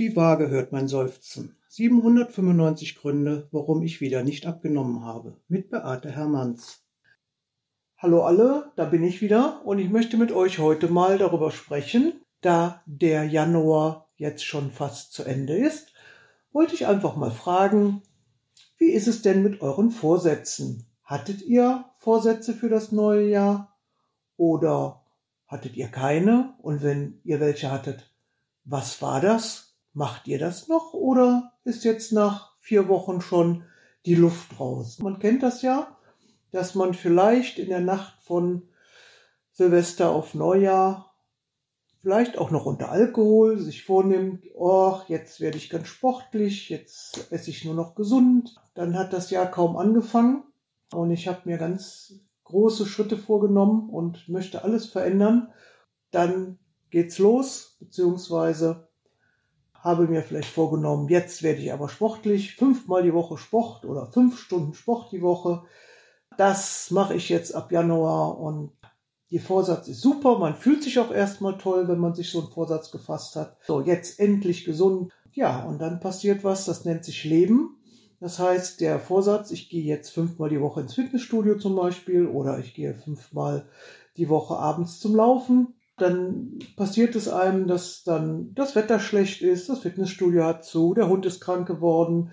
die Waage hört mein Seufzen. 795 Gründe, warum ich wieder nicht abgenommen habe. Mit Beate Hermanns. Hallo alle, da bin ich wieder und ich möchte mit euch heute mal darüber sprechen, da der Januar jetzt schon fast zu Ende ist, wollte ich einfach mal fragen, wie ist es denn mit euren Vorsätzen? Hattet ihr Vorsätze für das neue Jahr oder hattet ihr keine? Und wenn ihr welche hattet, was war das? Macht ihr das noch oder ist jetzt nach vier Wochen schon die Luft raus? Man kennt das ja, dass man vielleicht in der Nacht von Silvester auf Neujahr, vielleicht auch noch unter Alkohol, sich vornimmt, oh, jetzt werde ich ganz sportlich, jetzt esse ich nur noch gesund. Dann hat das Jahr kaum angefangen und ich habe mir ganz große Schritte vorgenommen und möchte alles verändern. Dann geht's los, beziehungsweise habe mir vielleicht vorgenommen, jetzt werde ich aber sportlich, fünfmal die Woche Sport oder fünf Stunden Sport die Woche. Das mache ich jetzt ab Januar und die Vorsatz ist super. Man fühlt sich auch erstmal toll, wenn man sich so einen Vorsatz gefasst hat. So, jetzt endlich gesund. Ja, und dann passiert was, das nennt sich Leben. Das heißt, der Vorsatz, ich gehe jetzt fünfmal die Woche ins Fitnessstudio zum Beispiel oder ich gehe fünfmal die Woche abends zum Laufen dann passiert es einem, dass dann das Wetter schlecht ist, das Fitnessstudio hat zu, der Hund ist krank geworden,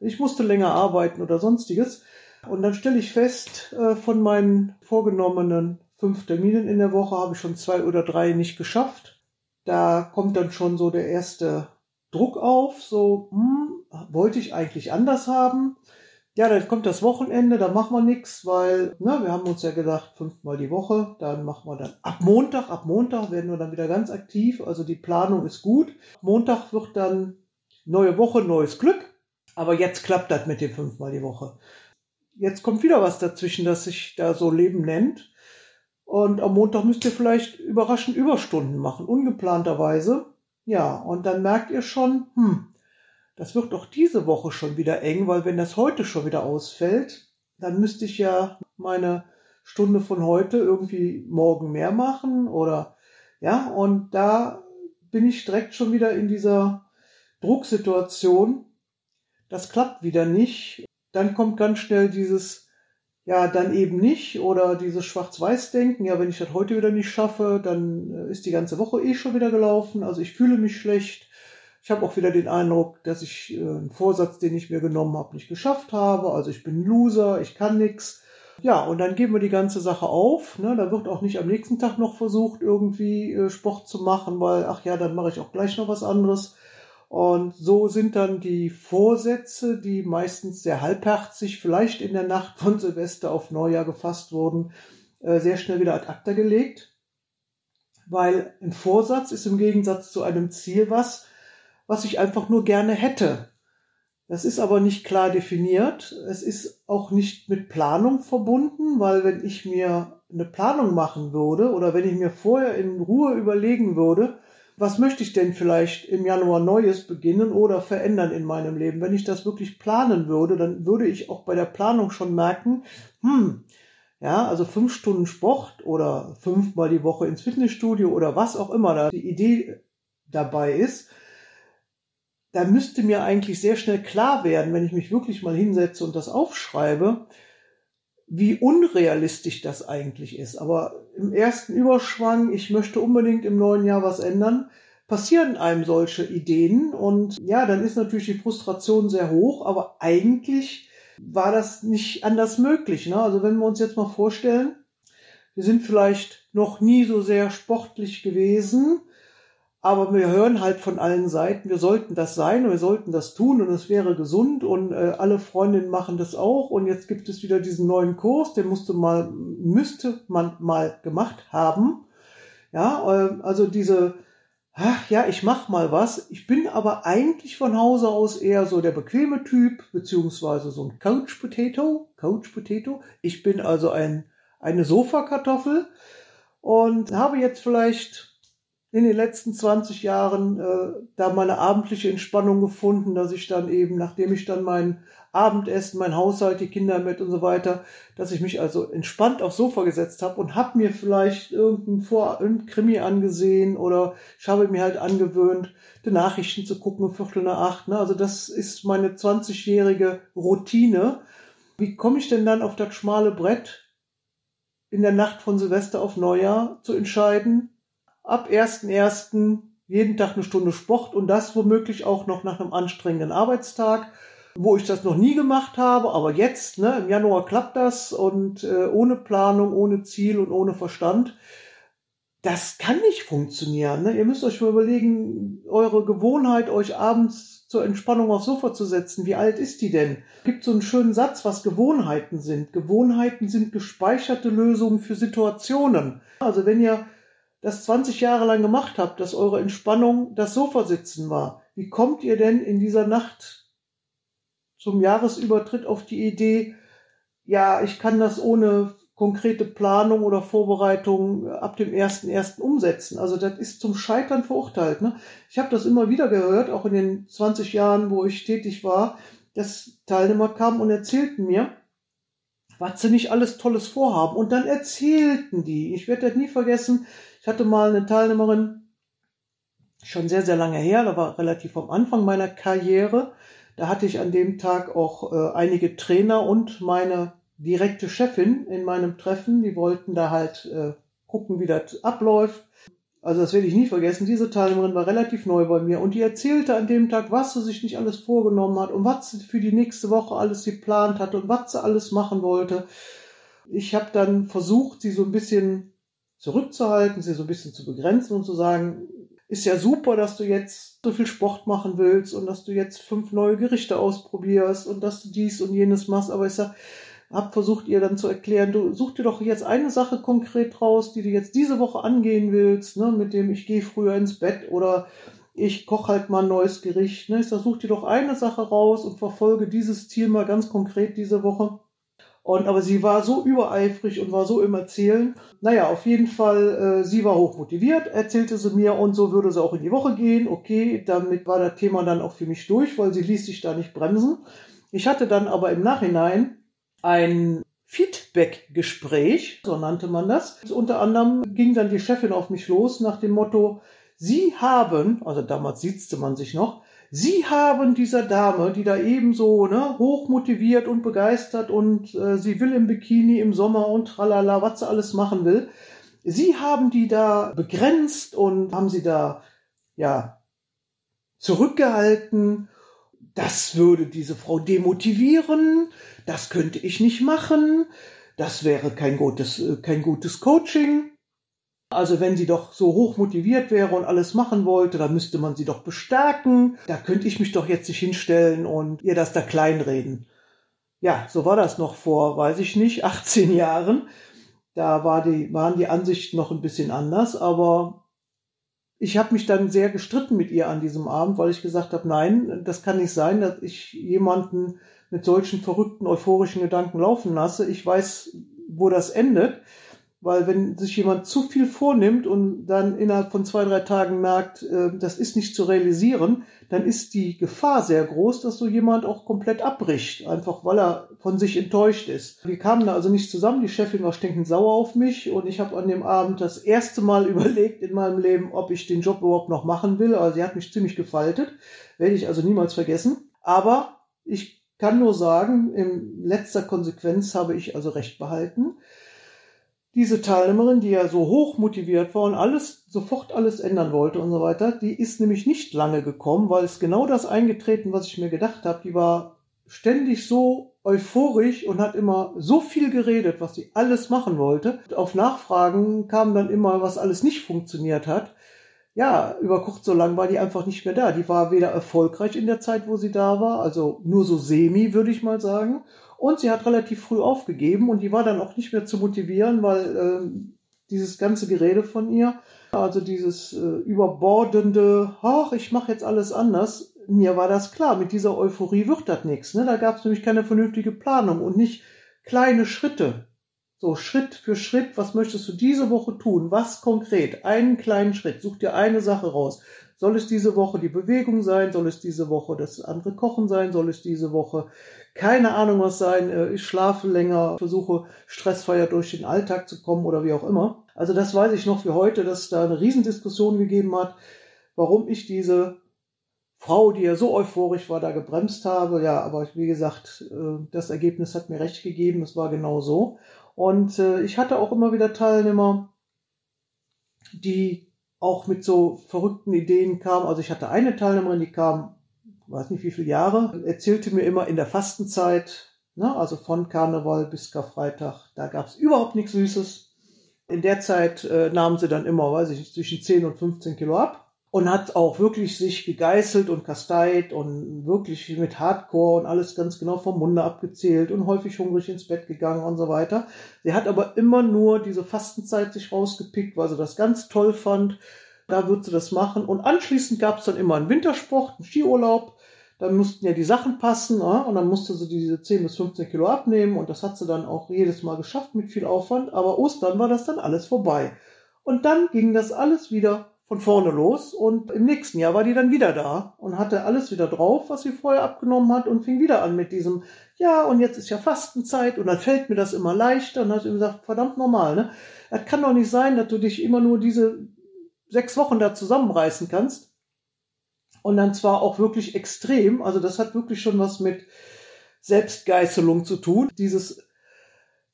ich musste länger arbeiten oder sonstiges. Und dann stelle ich fest, äh, von meinen vorgenommenen fünf Terminen in der Woche habe ich schon zwei oder drei nicht geschafft. Da kommt dann schon so der erste Druck auf, so, hm, wollte ich eigentlich anders haben. Ja, dann kommt das Wochenende, da machen wir nichts, weil ne, wir haben uns ja gedacht, fünfmal die Woche, dann machen wir dann ab Montag, ab Montag werden wir dann wieder ganz aktiv, also die Planung ist gut. Montag wird dann neue Woche, neues Glück, aber jetzt klappt das mit dem fünfmal die Woche. Jetzt kommt wieder was dazwischen, das sich da so Leben nennt. Und am Montag müsst ihr vielleicht überraschend Überstunden machen, ungeplanterweise. Ja, und dann merkt ihr schon, hm, das wird doch diese Woche schon wieder eng, weil wenn das heute schon wieder ausfällt, dann müsste ich ja meine Stunde von heute irgendwie morgen mehr machen oder ja, und da bin ich direkt schon wieder in dieser Drucksituation. Das klappt wieder nicht. Dann kommt ganz schnell dieses, ja, dann eben nicht oder dieses Schwarz-Weiß-Denken. Ja, wenn ich das heute wieder nicht schaffe, dann ist die ganze Woche eh schon wieder gelaufen. Also ich fühle mich schlecht. Ich habe auch wieder den Eindruck, dass ich äh, einen Vorsatz, den ich mir genommen habe, nicht geschafft habe. Also ich bin Loser, ich kann nix. Ja, und dann geben wir die ganze Sache auf. Ne? Da wird auch nicht am nächsten Tag noch versucht, irgendwie äh, Sport zu machen, weil, ach ja, dann mache ich auch gleich noch was anderes. Und so sind dann die Vorsätze, die meistens sehr halbherzig, vielleicht in der Nacht von Silvester auf Neujahr gefasst wurden, äh, sehr schnell wieder ad acta gelegt. Weil ein Vorsatz ist im Gegensatz zu einem Ziel was, was ich einfach nur gerne hätte. Das ist aber nicht klar definiert. Es ist auch nicht mit Planung verbunden, weil wenn ich mir eine Planung machen würde oder wenn ich mir vorher in Ruhe überlegen würde, was möchte ich denn vielleicht im Januar Neues beginnen oder verändern in meinem Leben? Wenn ich das wirklich planen würde, dann würde ich auch bei der Planung schon merken, hm, ja, also fünf Stunden Sport oder fünfmal die Woche ins Fitnessstudio oder was auch immer da die Idee dabei ist, da müsste mir eigentlich sehr schnell klar werden, wenn ich mich wirklich mal hinsetze und das aufschreibe, wie unrealistisch das eigentlich ist. Aber im ersten Überschwang, ich möchte unbedingt im neuen Jahr was ändern, passieren einem solche Ideen und ja, dann ist natürlich die Frustration sehr hoch, aber eigentlich war das nicht anders möglich. Ne? Also wenn wir uns jetzt mal vorstellen, wir sind vielleicht noch nie so sehr sportlich gewesen, aber wir hören halt von allen Seiten, wir sollten das sein und wir sollten das tun und es wäre gesund und äh, alle Freundinnen machen das auch und jetzt gibt es wieder diesen neuen Kurs, den musste mal, müsste man mal gemacht haben. Ja, äh, also diese, ach ja, ich mach mal was. Ich bin aber eigentlich von Hause aus eher so der bequeme Typ, beziehungsweise so ein Couch Potato, Couch Potato. Ich bin also ein, eine Sofakartoffel und habe jetzt vielleicht in den letzten 20 Jahren äh, da meine abendliche Entspannung gefunden, dass ich dann eben, nachdem ich dann mein Abendessen, mein Haushalt, die Kinder mit und so weiter, dass ich mich also entspannt aufs Sofa gesetzt habe und habe mir vielleicht irgendein Vor irgendein Krimi angesehen oder ich habe mir halt angewöhnt, die Nachrichten zu gucken um Viertel nach acht. Ne? Also das ist meine 20-jährige Routine. Wie komme ich denn dann auf das schmale Brett in der Nacht von Silvester auf Neujahr zu entscheiden, ab 1.1. jeden Tag eine Stunde Sport und das womöglich auch noch nach einem anstrengenden Arbeitstag, wo ich das noch nie gemacht habe, aber jetzt, ne, im Januar klappt das und äh, ohne Planung, ohne Ziel und ohne Verstand. Das kann nicht funktionieren. Ne? Ihr müsst euch mal überlegen, eure Gewohnheit, euch abends zur Entspannung aufs Sofa zu setzen. Wie alt ist die denn? Gibt so einen schönen Satz, was Gewohnheiten sind. Gewohnheiten sind gespeicherte Lösungen für Situationen. Also wenn ihr das 20 Jahre lang gemacht habt, dass eure Entspannung das Sofasitzen war, wie kommt ihr denn in dieser Nacht zum Jahresübertritt auf die Idee, ja, ich kann das ohne konkrete Planung oder Vorbereitung ab dem ersten ersten umsetzen. Also das ist zum Scheitern verurteilt. Ne? Ich habe das immer wieder gehört, auch in den 20 Jahren, wo ich tätig war, dass Teilnehmer kamen und erzählten mir, was sie nicht alles Tolles vorhaben. Und dann erzählten die, ich werde das nie vergessen, ich hatte mal eine Teilnehmerin, schon sehr, sehr lange her, da war relativ am Anfang meiner Karriere. Da hatte ich an dem Tag auch äh, einige Trainer und meine direkte Chefin in meinem Treffen. Die wollten da halt äh, gucken, wie das abläuft. Also das werde ich nie vergessen. Diese Teilnehmerin war relativ neu bei mir und die erzählte an dem Tag, was sie sich nicht alles vorgenommen hat und was sie für die nächste Woche alles geplant hatte und was sie alles machen wollte. Ich habe dann versucht, sie so ein bisschen zurückzuhalten, sie so ein bisschen zu begrenzen und zu sagen, ist ja super, dass du jetzt so viel Sport machen willst und dass du jetzt fünf neue Gerichte ausprobierst und dass du dies und jenes machst. Aber ich sag, hab versucht ihr dann zu erklären, du such dir doch jetzt eine Sache konkret raus, die du jetzt diese Woche angehen willst, ne, mit dem ich gehe früher ins Bett oder ich koche halt mal ein neues Gericht. Ne? Ich sag, such dir doch eine Sache raus und verfolge dieses Ziel mal ganz konkret diese Woche. Und aber sie war so übereifrig und war so im Erzählen. Naja, auf jeden Fall, äh, sie war hochmotiviert, erzählte sie mir und so würde sie auch in die Woche gehen. Okay, damit war das Thema dann auch für mich durch, weil sie ließ sich da nicht bremsen. Ich hatte dann aber im Nachhinein ein Feedback-Gespräch, so nannte man das. Unter anderem ging dann die Chefin auf mich los nach dem Motto, Sie haben, also damals siezte man sich noch, Sie haben dieser Dame, die da ebenso ne, hoch motiviert und begeistert und äh, sie will im Bikini im Sommer und tralala, was sie alles machen will. Sie haben die da begrenzt und haben sie da ja zurückgehalten. Das würde diese Frau demotivieren. Das könnte ich nicht machen. Das wäre kein gutes, äh, kein gutes Coaching. Also wenn sie doch so hoch motiviert wäre und alles machen wollte, dann müsste man sie doch bestärken. Da könnte ich mich doch jetzt nicht hinstellen und ihr das da kleinreden. Ja, so war das noch vor, weiß ich nicht, 18 Jahren. Da war die, waren die Ansichten noch ein bisschen anders, aber ich habe mich dann sehr gestritten mit ihr an diesem Abend, weil ich gesagt habe, nein, das kann nicht sein, dass ich jemanden mit solchen verrückten, euphorischen Gedanken laufen lasse. Ich weiß, wo das endet. Weil wenn sich jemand zu viel vornimmt und dann innerhalb von zwei, drei Tagen merkt, äh, das ist nicht zu realisieren, dann ist die Gefahr sehr groß, dass so jemand auch komplett abbricht, einfach weil er von sich enttäuscht ist. Wir kamen da also nicht zusammen, die Chefin war stinkend sauer auf mich und ich habe an dem Abend das erste Mal überlegt in meinem Leben, ob ich den Job überhaupt noch machen will. Also sie hat mich ziemlich gefaltet, werde ich also niemals vergessen. Aber ich kann nur sagen, in letzter Konsequenz habe ich also recht behalten diese Teilnehmerin, die ja so hoch motiviert war und alles, sofort alles ändern wollte und so weiter, die ist nämlich nicht lange gekommen, weil es genau das eingetreten, was ich mir gedacht habe. Die war ständig so euphorisch und hat immer so viel geredet, was sie alles machen wollte. Auf Nachfragen kam dann immer, was alles nicht funktioniert hat. Ja, über kurz so lang war die einfach nicht mehr da. Die war weder erfolgreich in der Zeit, wo sie da war, also nur so semi, würde ich mal sagen, und sie hat relativ früh aufgegeben und die war dann auch nicht mehr zu motivieren, weil äh, dieses ganze Gerede von ihr, also dieses äh, überbordende, ach, ich mache jetzt alles anders, mir war das klar, mit dieser Euphorie wird das nichts. Ne? Da gab es nämlich keine vernünftige Planung und nicht kleine Schritte. So Schritt für Schritt, was möchtest du diese Woche tun? Was konkret? Einen kleinen Schritt. Such dir eine Sache raus. Soll es diese Woche die Bewegung sein? Soll es diese Woche das andere Kochen sein? Soll es diese Woche keine Ahnung was sein? Äh, ich schlafe länger, versuche stressfreier durch den Alltag zu kommen oder wie auch immer. Also das weiß ich noch für heute, dass es da eine Riesendiskussion gegeben hat, warum ich diese Frau, die ja so euphorisch war, da gebremst habe. Ja, aber wie gesagt, äh, das Ergebnis hat mir recht gegeben. Es war genau so. Und äh, ich hatte auch immer wieder Teilnehmer, die auch mit so verrückten Ideen kamen. Also ich hatte eine Teilnehmerin, die kam, weiß nicht wie viele Jahre, erzählte mir immer in der Fastenzeit, ne, also von Karneval bis Karfreitag, da gab es überhaupt nichts Süßes. In der Zeit äh, nahmen sie dann immer, weiß ich nicht, zwischen 10 und 15 Kilo ab und hat auch wirklich sich gegeißelt und kasteit und wirklich mit Hardcore und alles ganz genau vom Munde abgezählt und häufig hungrig ins Bett gegangen und so weiter. Sie hat aber immer nur diese Fastenzeit sich rausgepickt, weil sie das ganz toll fand. Da wird sie das machen. Und anschließend gab es dann immer einen Wintersport, einen Skiurlaub. Dann mussten ja die Sachen passen ja? und dann musste sie diese 10 bis 15 Kilo abnehmen und das hat sie dann auch jedes Mal geschafft mit viel Aufwand. Aber Ostern war das dann alles vorbei. Und dann ging das alles wieder von vorne los und im nächsten Jahr war die dann wieder da und hatte alles wieder drauf, was sie vorher abgenommen hat und fing wieder an mit diesem, ja, und jetzt ist ja Fastenzeit und dann fällt mir das immer leichter und hat ihm gesagt, verdammt normal, ne? Das kann doch nicht sein, dass du dich immer nur diese sechs Wochen da zusammenreißen kannst und dann zwar auch wirklich extrem, also das hat wirklich schon was mit Selbstgeißelung zu tun, dieses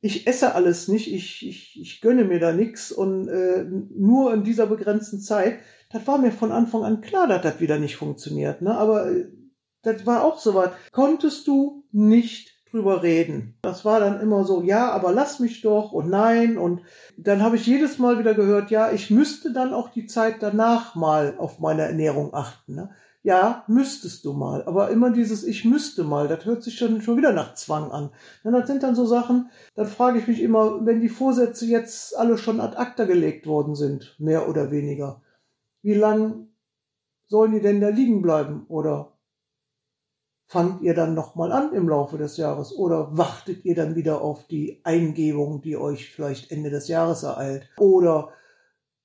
ich esse alles nicht, ich, ich, ich gönne mir da nichts und äh, nur in dieser begrenzten Zeit, das war mir von Anfang an klar, dass das wieder nicht funktioniert. Ne? Aber äh, das war auch so was. Konntest du nicht drüber reden. Das war dann immer so, ja, aber lass mich doch und nein. Und dann habe ich jedes Mal wieder gehört, ja, ich müsste dann auch die Zeit danach mal auf meine Ernährung achten. Ne? Ja, müsstest du mal. Aber immer dieses Ich müsste mal, das hört sich schon, schon wieder nach Zwang an. Und das sind dann so Sachen, dann frage ich mich immer, wenn die Vorsätze jetzt alle schon ad acta gelegt worden sind, mehr oder weniger, wie lang sollen die denn da liegen bleiben? Oder fangt ihr dann nochmal an im Laufe des Jahres? Oder wartet ihr dann wieder auf die Eingebung, die euch vielleicht Ende des Jahres ereilt? Oder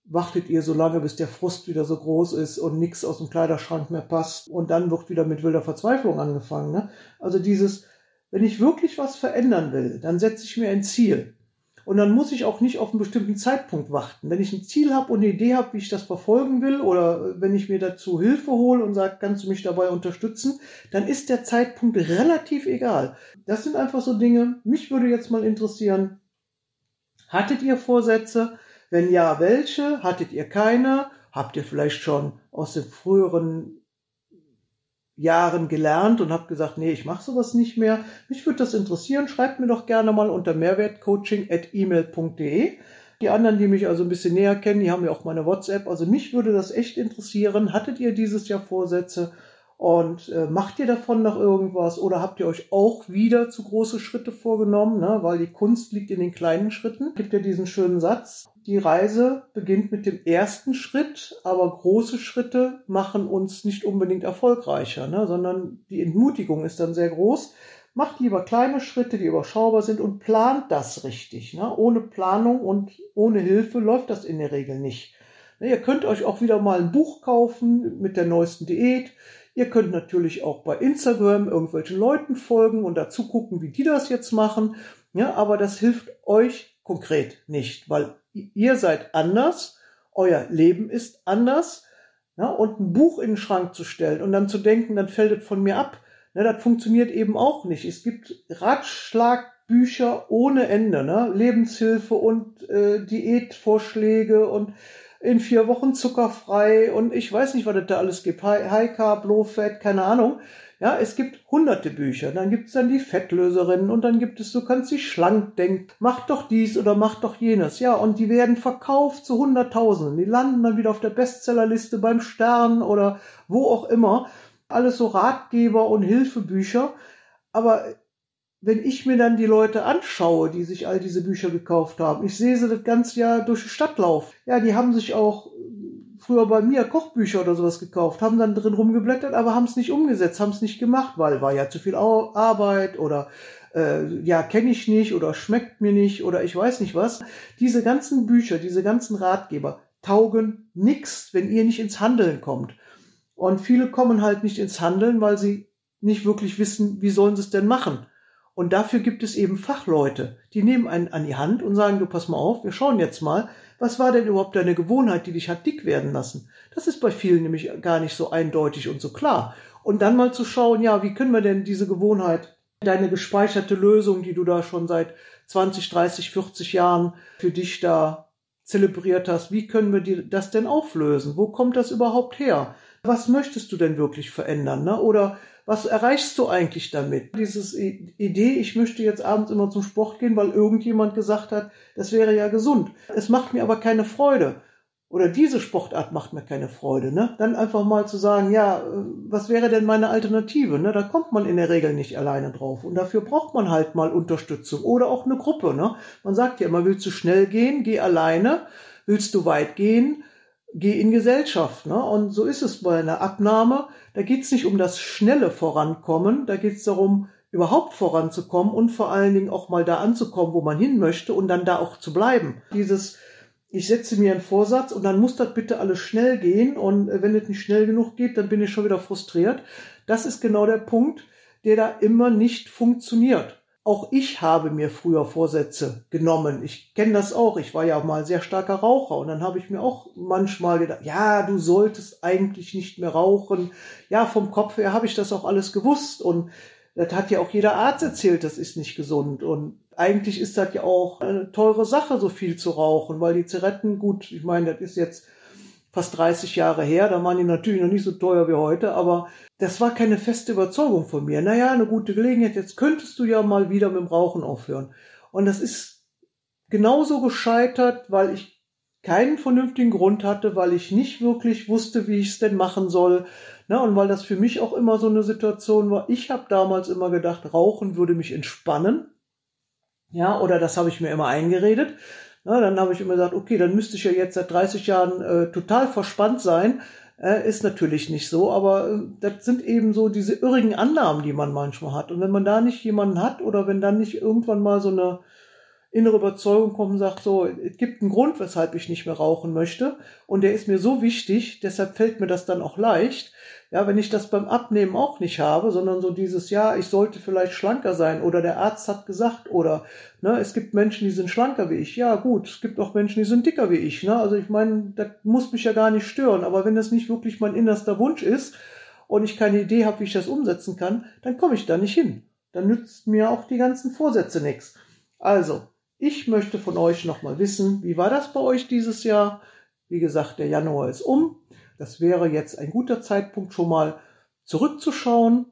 wartet ihr so lange, bis der Frust wieder so groß ist und nichts aus dem Kleiderschrank mehr passt und dann wird wieder mit wilder Verzweiflung angefangen. Ne? Also dieses, wenn ich wirklich was verändern will, dann setze ich mir ein Ziel. Und dann muss ich auch nicht auf einen bestimmten Zeitpunkt warten. Wenn ich ein Ziel habe und eine Idee habe, wie ich das verfolgen will, oder wenn ich mir dazu Hilfe hole und sage, kannst du mich dabei unterstützen, dann ist der Zeitpunkt relativ egal. Das sind einfach so Dinge, mich würde jetzt mal interessieren, hattet ihr Vorsätze? Wenn ja, welche? Hattet ihr keine? Habt ihr vielleicht schon aus den früheren Jahren gelernt und habt gesagt, nee, ich mache sowas nicht mehr. Mich würde das interessieren. Schreibt mir doch gerne mal unter mehrwertcoaching.email.de. Die anderen, die mich also ein bisschen näher kennen, die haben ja auch meine WhatsApp. Also mich würde das echt interessieren. Hattet ihr dieses Jahr Vorsätze? Und äh, macht ihr davon noch irgendwas oder habt ihr euch auch wieder zu große Schritte vorgenommen, ne? weil die Kunst liegt in den kleinen Schritten. Gibt ja diesen schönen Satz, die Reise beginnt mit dem ersten Schritt, aber große Schritte machen uns nicht unbedingt erfolgreicher, ne? sondern die Entmutigung ist dann sehr groß. Macht lieber kleine Schritte, die überschaubar sind und plant das richtig. Ne? Ohne Planung und ohne Hilfe läuft das in der Regel nicht. Ne, ihr könnt euch auch wieder mal ein Buch kaufen mit der neuesten Diät. Ihr könnt natürlich auch bei Instagram irgendwelchen Leuten folgen und dazu gucken, wie die das jetzt machen. Ja, aber das hilft euch konkret nicht, weil ihr seid anders, euer Leben ist anders. Ja, und ein Buch in den Schrank zu stellen und dann zu denken, dann fällt es von mir ab, ne, das funktioniert eben auch nicht. Es gibt Ratschlagbücher ohne Ende, ne? Lebenshilfe und äh, Diätvorschläge und in vier Wochen zuckerfrei und ich weiß nicht, was es da alles gibt. High, High Carb, Low Fat, keine Ahnung. Ja, es gibt hunderte Bücher. Dann gibt es dann die Fettlöserinnen und dann gibt es, du kannst dich schlank denken, mach doch dies oder mach doch jenes. Ja, und die werden verkauft zu Hunderttausenden. Die landen dann wieder auf der Bestsellerliste beim Stern oder wo auch immer. Alles so Ratgeber und Hilfebücher. Aber wenn ich mir dann die Leute anschaue, die sich all diese Bücher gekauft haben, ich sehe sie das ganze Jahr durch die Stadt laufen. Ja, die haben sich auch früher bei mir Kochbücher oder sowas gekauft, haben dann drin rumgeblättert, aber haben es nicht umgesetzt, haben es nicht gemacht, weil war ja zu viel Arbeit oder äh, ja, kenne ich nicht oder schmeckt mir nicht oder ich weiß nicht was. Diese ganzen Bücher, diese ganzen Ratgeber taugen nix, wenn ihr nicht ins Handeln kommt. Und viele kommen halt nicht ins Handeln, weil sie nicht wirklich wissen, wie sollen sie es denn machen. Und dafür gibt es eben Fachleute, die nehmen einen an die Hand und sagen, du pass mal auf, wir schauen jetzt mal, was war denn überhaupt deine Gewohnheit, die dich hat dick werden lassen? Das ist bei vielen nämlich gar nicht so eindeutig und so klar. Und dann mal zu schauen, ja, wie können wir denn diese Gewohnheit, deine gespeicherte Lösung, die du da schon seit 20, 30, 40 Jahren für dich da zelebriert hast, wie können wir das denn auflösen? Wo kommt das überhaupt her? Was möchtest du denn wirklich verändern? Ne? Oder was erreichst du eigentlich damit? Dieses Idee, ich möchte jetzt abends immer zum Sport gehen, weil irgendjemand gesagt hat, das wäre ja gesund. Es macht mir aber keine Freude. Oder diese Sportart macht mir keine Freude, ne? Dann einfach mal zu sagen, ja, was wäre denn meine Alternative, ne? Da kommt man in der Regel nicht alleine drauf. Und dafür braucht man halt mal Unterstützung oder auch eine Gruppe, ne? Man sagt ja immer, willst du schnell gehen, geh alleine. Willst du weit gehen, geh in Gesellschaft. Ne? Und so ist es bei einer Abnahme. Da geht es nicht um das schnelle Vorankommen, da geht es darum, überhaupt voranzukommen und vor allen Dingen auch mal da anzukommen, wo man hin möchte und dann da auch zu bleiben. Dieses, ich setze mir einen Vorsatz und dann muss das bitte alles schnell gehen und wenn es nicht schnell genug geht, dann bin ich schon wieder frustriert. Das ist genau der Punkt, der da immer nicht funktioniert. Auch ich habe mir früher Vorsätze genommen. Ich kenne das auch. Ich war ja mal sehr starker Raucher und dann habe ich mir auch manchmal gedacht, ja, du solltest eigentlich nicht mehr rauchen. Ja, vom Kopf her habe ich das auch alles gewusst und das hat ja auch jeder Arzt erzählt, das ist nicht gesund und eigentlich ist das ja auch eine teure Sache, so viel zu rauchen, weil die Zigaretten, gut, ich meine, das ist jetzt fast 30 Jahre her, da waren die natürlich noch nicht so teuer wie heute, aber das war keine feste Überzeugung von mir. Naja, eine gute Gelegenheit, jetzt könntest du ja mal wieder mit dem Rauchen aufhören. Und das ist genauso gescheitert, weil ich keinen vernünftigen Grund hatte, weil ich nicht wirklich wusste, wie ich es denn machen soll. Na, und weil das für mich auch immer so eine Situation war. Ich habe damals immer gedacht, Rauchen würde mich entspannen. Ja, oder das habe ich mir immer eingeredet. Na, dann habe ich immer gesagt, okay, dann müsste ich ja jetzt seit 30 Jahren äh, total verspannt sein. Äh, ist natürlich nicht so, aber äh, das sind eben so diese irrigen Annahmen, die man manchmal hat. Und wenn man da nicht jemanden hat oder wenn dann nicht irgendwann mal so eine innere Überzeugung kommt und sagt, so, es gibt einen Grund, weshalb ich nicht mehr rauchen möchte und der ist mir so wichtig, deshalb fällt mir das dann auch leicht, ja, wenn ich das beim Abnehmen auch nicht habe, sondern so dieses, ja, ich sollte vielleicht schlanker sein oder der Arzt hat gesagt oder ne, es gibt Menschen, die sind schlanker wie ich. Ja, gut, es gibt auch Menschen, die sind dicker wie ich. Ne? Also ich meine, das muss mich ja gar nicht stören, aber wenn das nicht wirklich mein innerster Wunsch ist und ich keine Idee habe, wie ich das umsetzen kann, dann komme ich da nicht hin. Dann nützt mir auch die ganzen Vorsätze nichts. Also, ich möchte von euch nochmal wissen, wie war das bei euch dieses Jahr? Wie gesagt, der Januar ist um. Das wäre jetzt ein guter Zeitpunkt, schon mal zurückzuschauen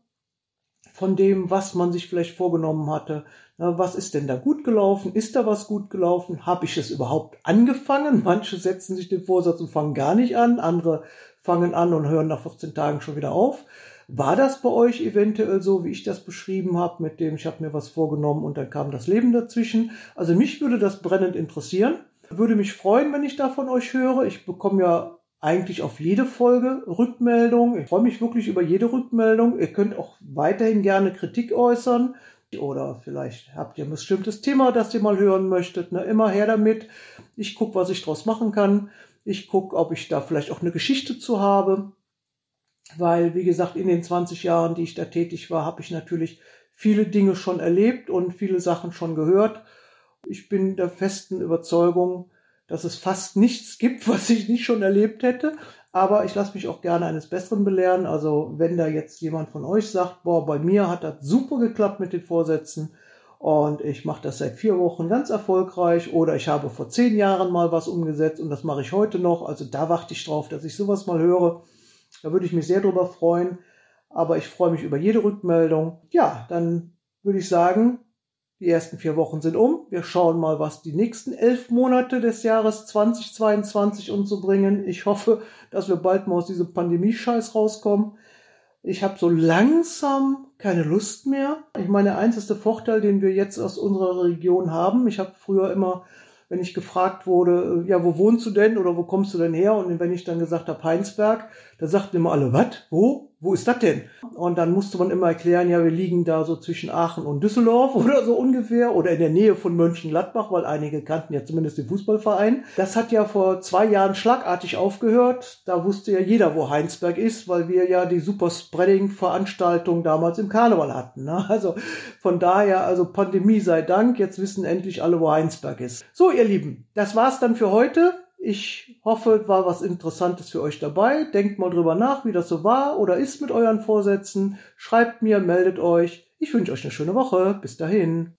von dem, was man sich vielleicht vorgenommen hatte. Was ist denn da gut gelaufen? Ist da was gut gelaufen? Habe ich es überhaupt angefangen? Manche setzen sich den Vorsatz und fangen gar nicht an. Andere fangen an und hören nach 14 Tagen schon wieder auf. War das bei euch eventuell so, wie ich das beschrieben habe, mit dem ich habe mir was vorgenommen und dann kam das Leben dazwischen? Also mich würde das brennend interessieren. Würde mich freuen, wenn ich da von euch höre. Ich bekomme ja eigentlich auf jede Folge Rückmeldung. Ich freue mich wirklich über jede Rückmeldung. Ihr könnt auch weiterhin gerne Kritik äußern oder vielleicht habt ihr ein bestimmtes Thema, das ihr mal hören möchtet. Ne? Immer her damit. Ich gucke, was ich draus machen kann. Ich gucke, ob ich da vielleicht auch eine Geschichte zu habe. Weil, wie gesagt, in den 20 Jahren, die ich da tätig war, habe ich natürlich viele Dinge schon erlebt und viele Sachen schon gehört. Ich bin der festen Überzeugung, dass es fast nichts gibt, was ich nicht schon erlebt hätte. Aber ich lasse mich auch gerne eines Besseren belehren. Also wenn da jetzt jemand von euch sagt, boah, bei mir hat das super geklappt mit den Vorsätzen und ich mache das seit vier Wochen ganz erfolgreich oder ich habe vor zehn Jahren mal was umgesetzt und das mache ich heute noch. Also da warte ich drauf, dass ich sowas mal höre. Da würde ich mich sehr drüber freuen. Aber ich freue mich über jede Rückmeldung. Ja, dann würde ich sagen, die ersten vier Wochen sind um. Wir schauen mal, was die nächsten elf Monate des Jahres 2022 uns so bringen. Ich hoffe, dass wir bald mal aus diesem Pandemie-Scheiß rauskommen. Ich habe so langsam keine Lust mehr. Ich meine, der einzige Vorteil, den wir jetzt aus unserer Region haben, ich habe früher immer wenn ich gefragt wurde, äh, ja, wo wohnst du denn oder wo kommst du denn her? Und wenn ich dann gesagt habe, Heinsberg, da sagten immer alle, was? Wo? Wo ist das denn? Und dann musste man immer erklären, ja, wir liegen da so zwischen Aachen und Düsseldorf oder so ungefähr oder in der Nähe von Mönchengladbach, weil einige kannten ja zumindest den Fußballverein. Das hat ja vor zwei Jahren schlagartig aufgehört. Da wusste ja jeder, wo Heinsberg ist, weil wir ja die Super Spreading Veranstaltung damals im Karneval hatten. Ne? Also von daher, also Pandemie sei Dank, jetzt wissen endlich alle, wo Heinsberg ist. So, ihr Lieben, das war's dann für heute. Ich hoffe, war was Interessantes für euch dabei. Denkt mal drüber nach, wie das so war oder ist mit euren Vorsätzen. Schreibt mir, meldet euch. Ich wünsche euch eine schöne Woche. Bis dahin.